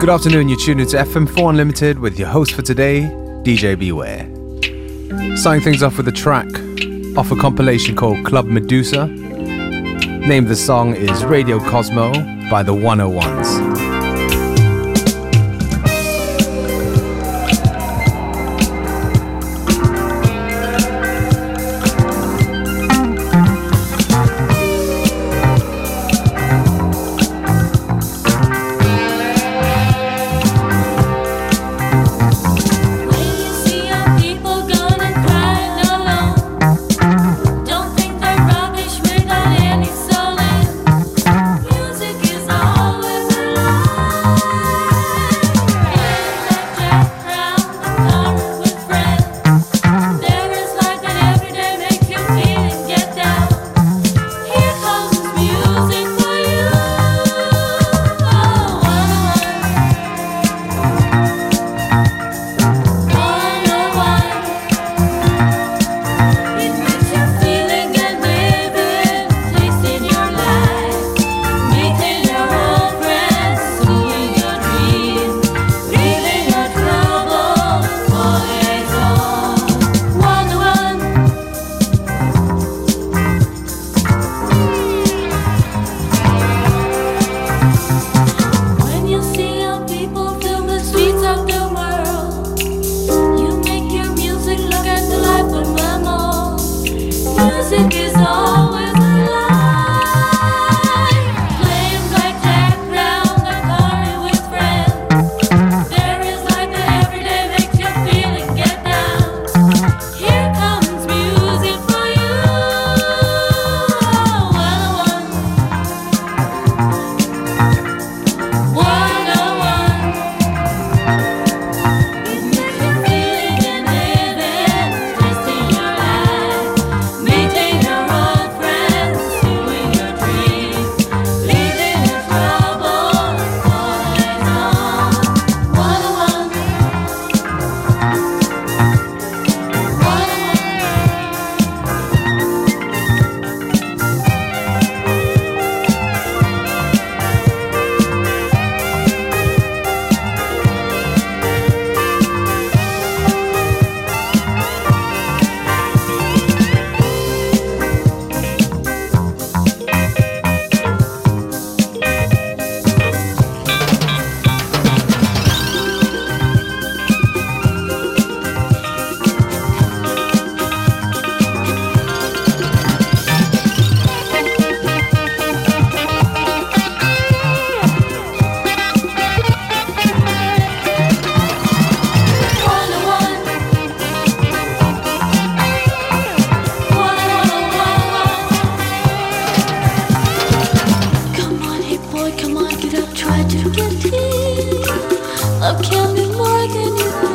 Good afternoon, you're tuned into FM4 Unlimited with your host for today, DJ Beware. Starting things off with a track off a compilation called Club Medusa. Name of the song is Radio Cosmo by the 101s. song. tell more than you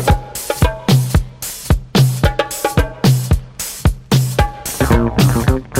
Thank you.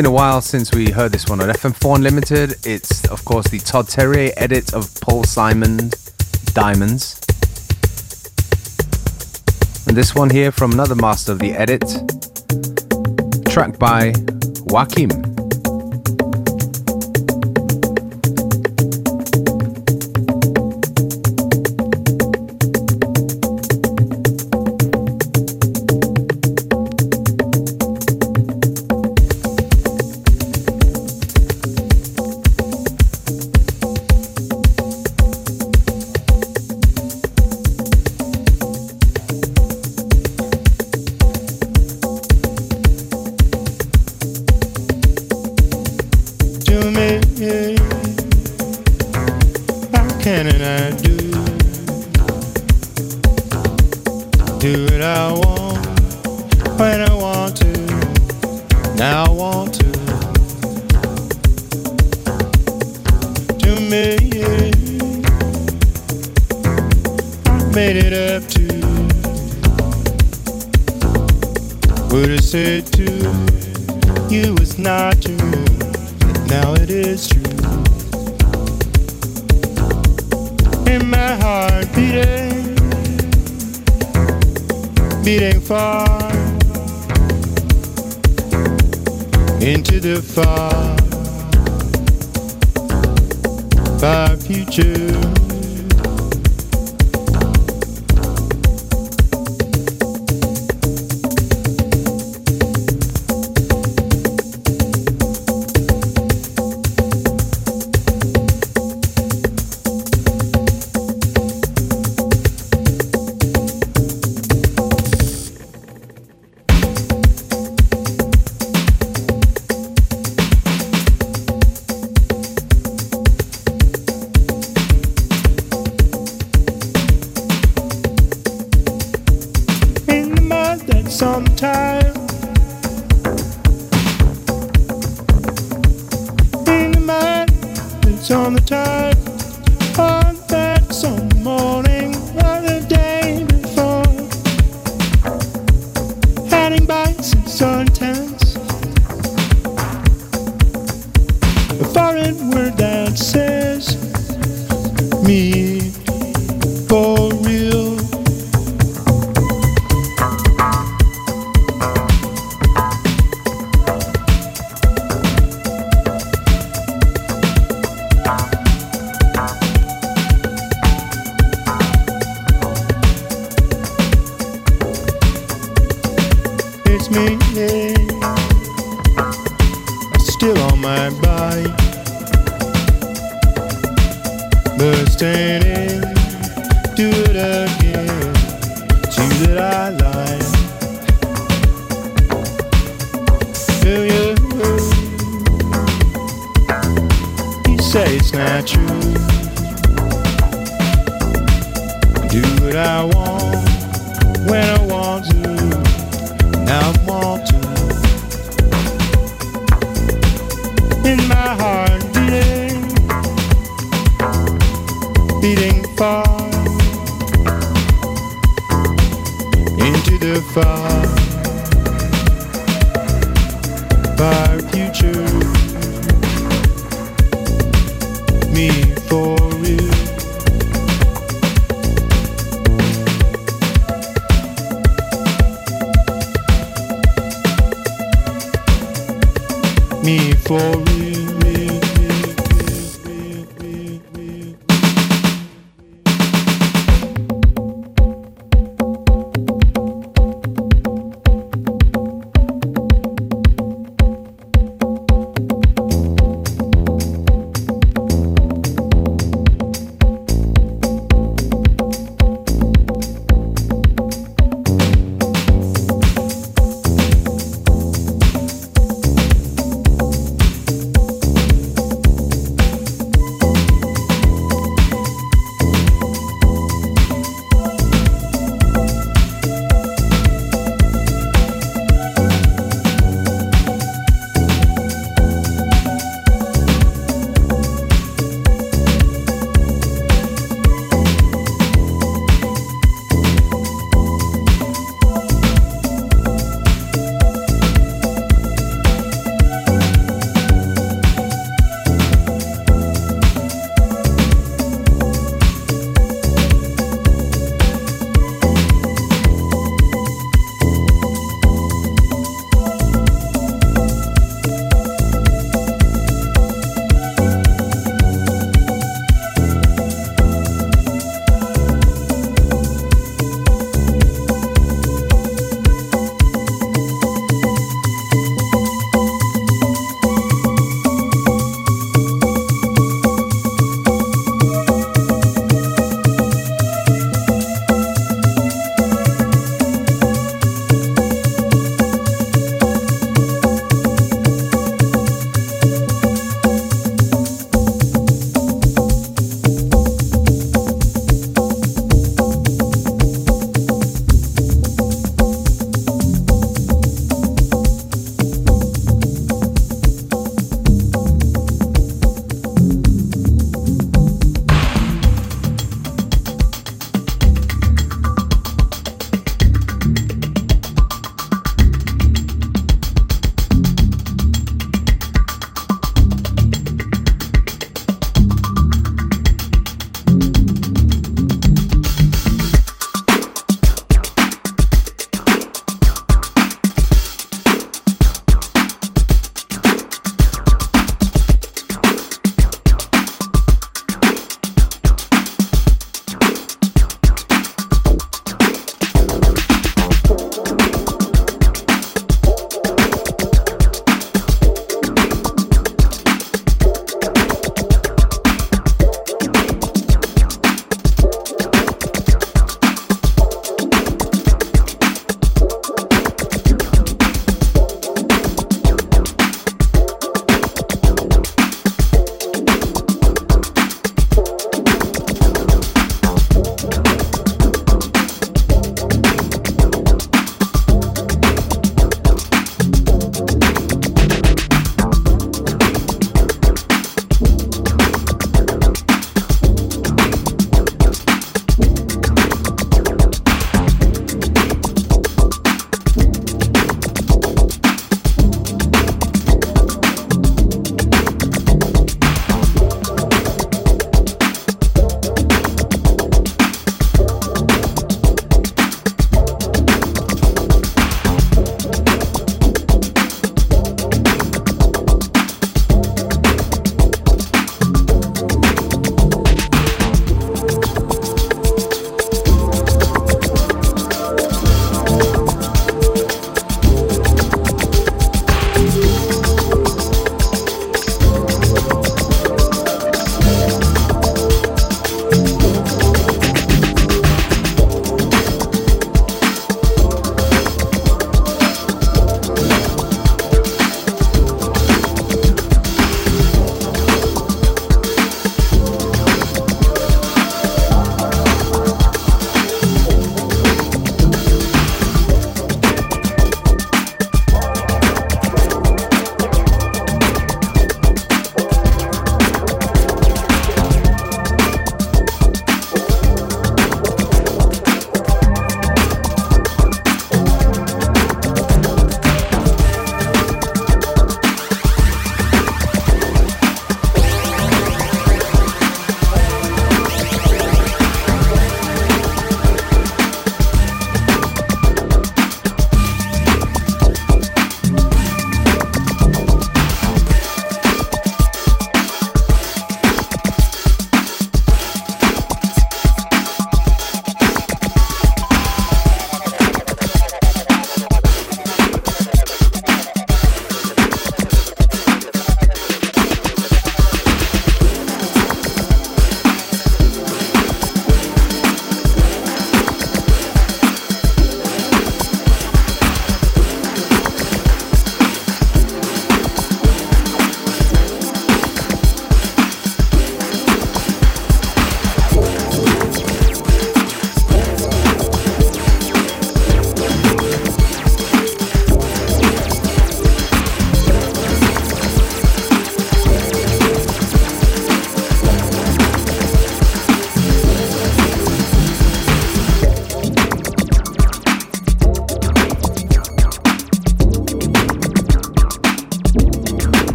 Been a while since we heard this one on FM4 Unlimited. It's, of course, the Todd Terje edit of Paul Simon Diamonds. And this one here from another master of the edit, track by Joakim. Into the far, far future.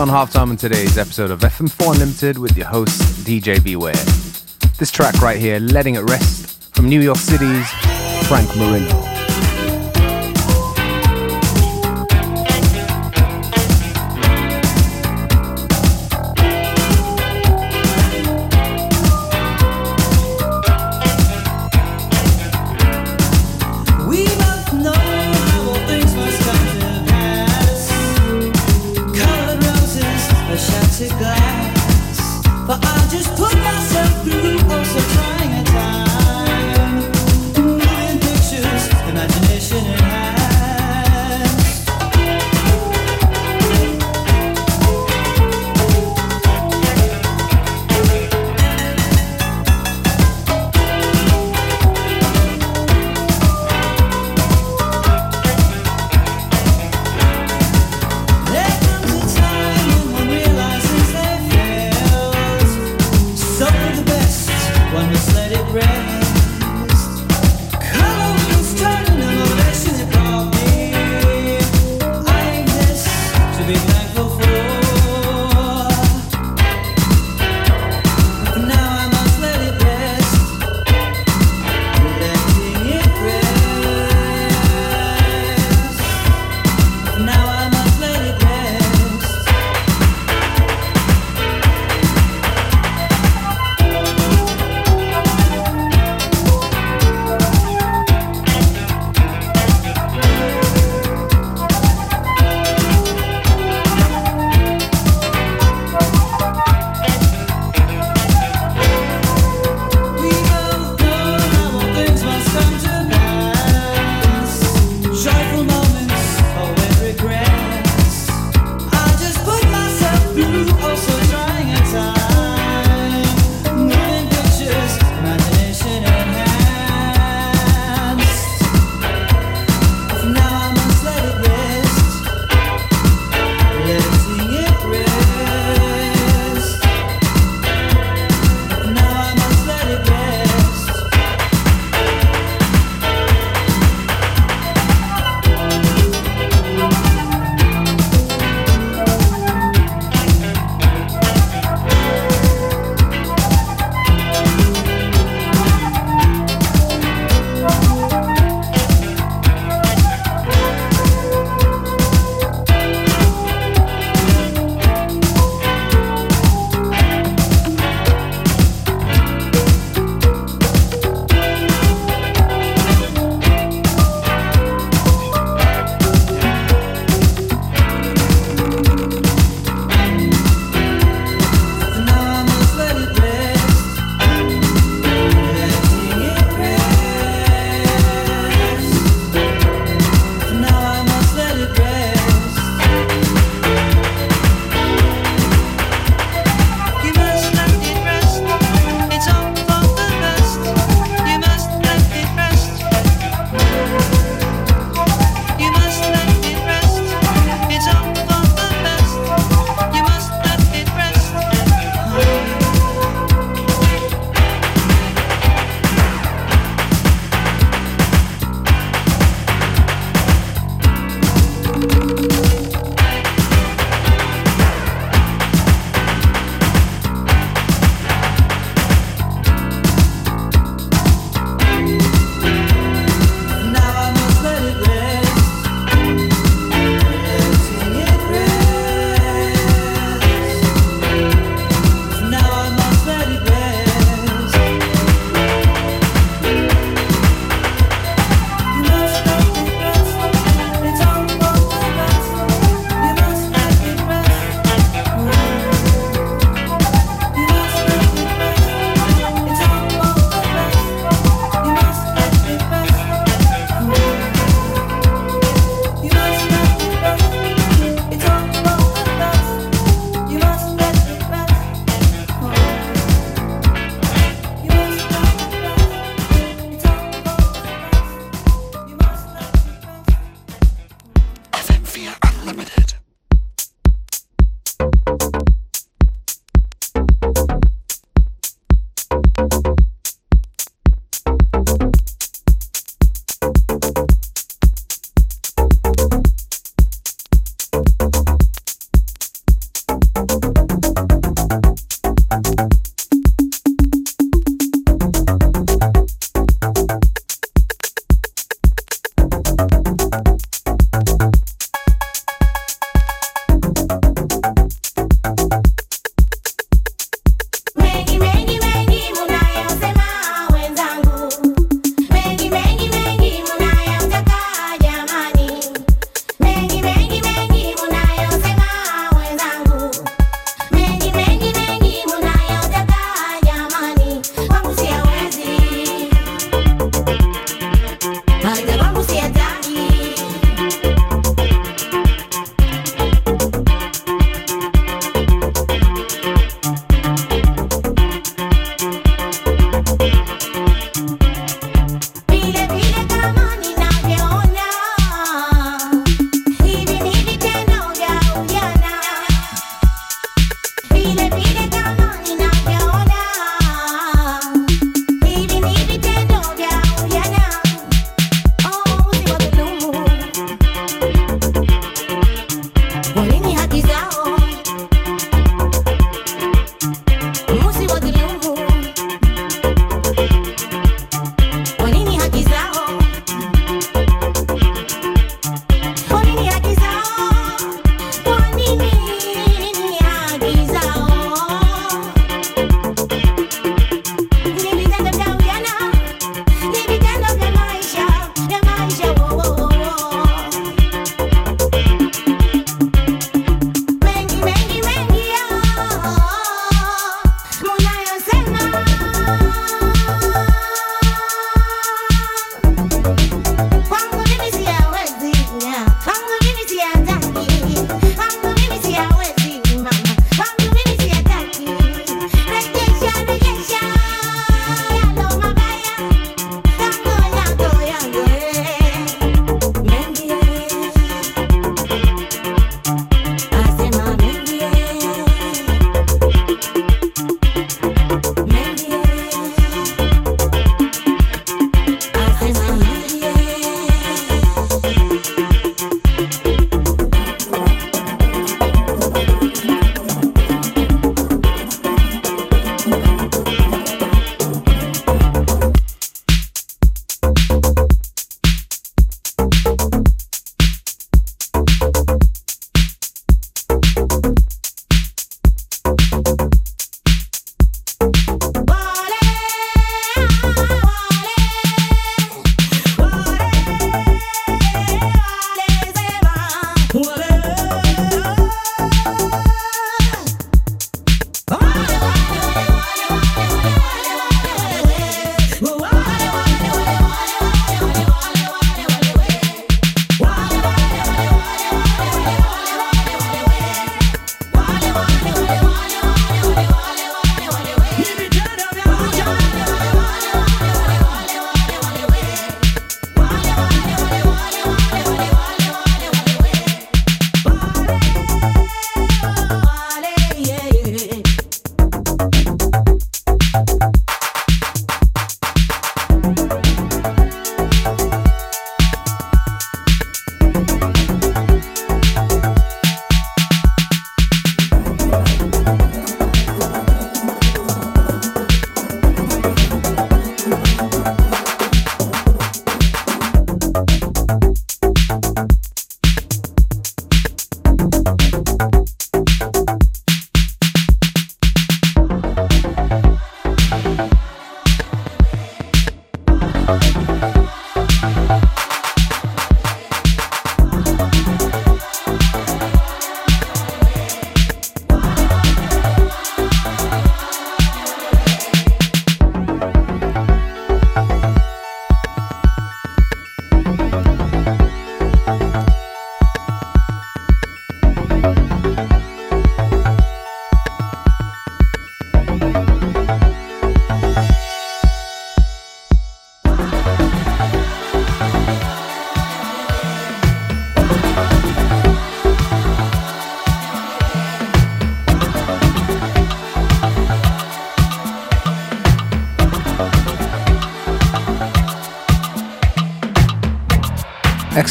on halftime on today's episode of FM4 Unlimited with your host, DJ Beware. This track right here, Letting It Rest, from New York City's Frank Marino. when the let it rain.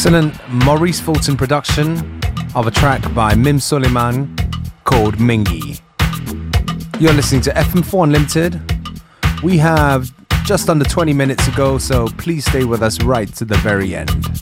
Excellent Maurice Fulton production of a track by Mim Suleiman called Mingi. You're listening to FM4 Unlimited. We have just under 20 minutes to go, so please stay with us right to the very end.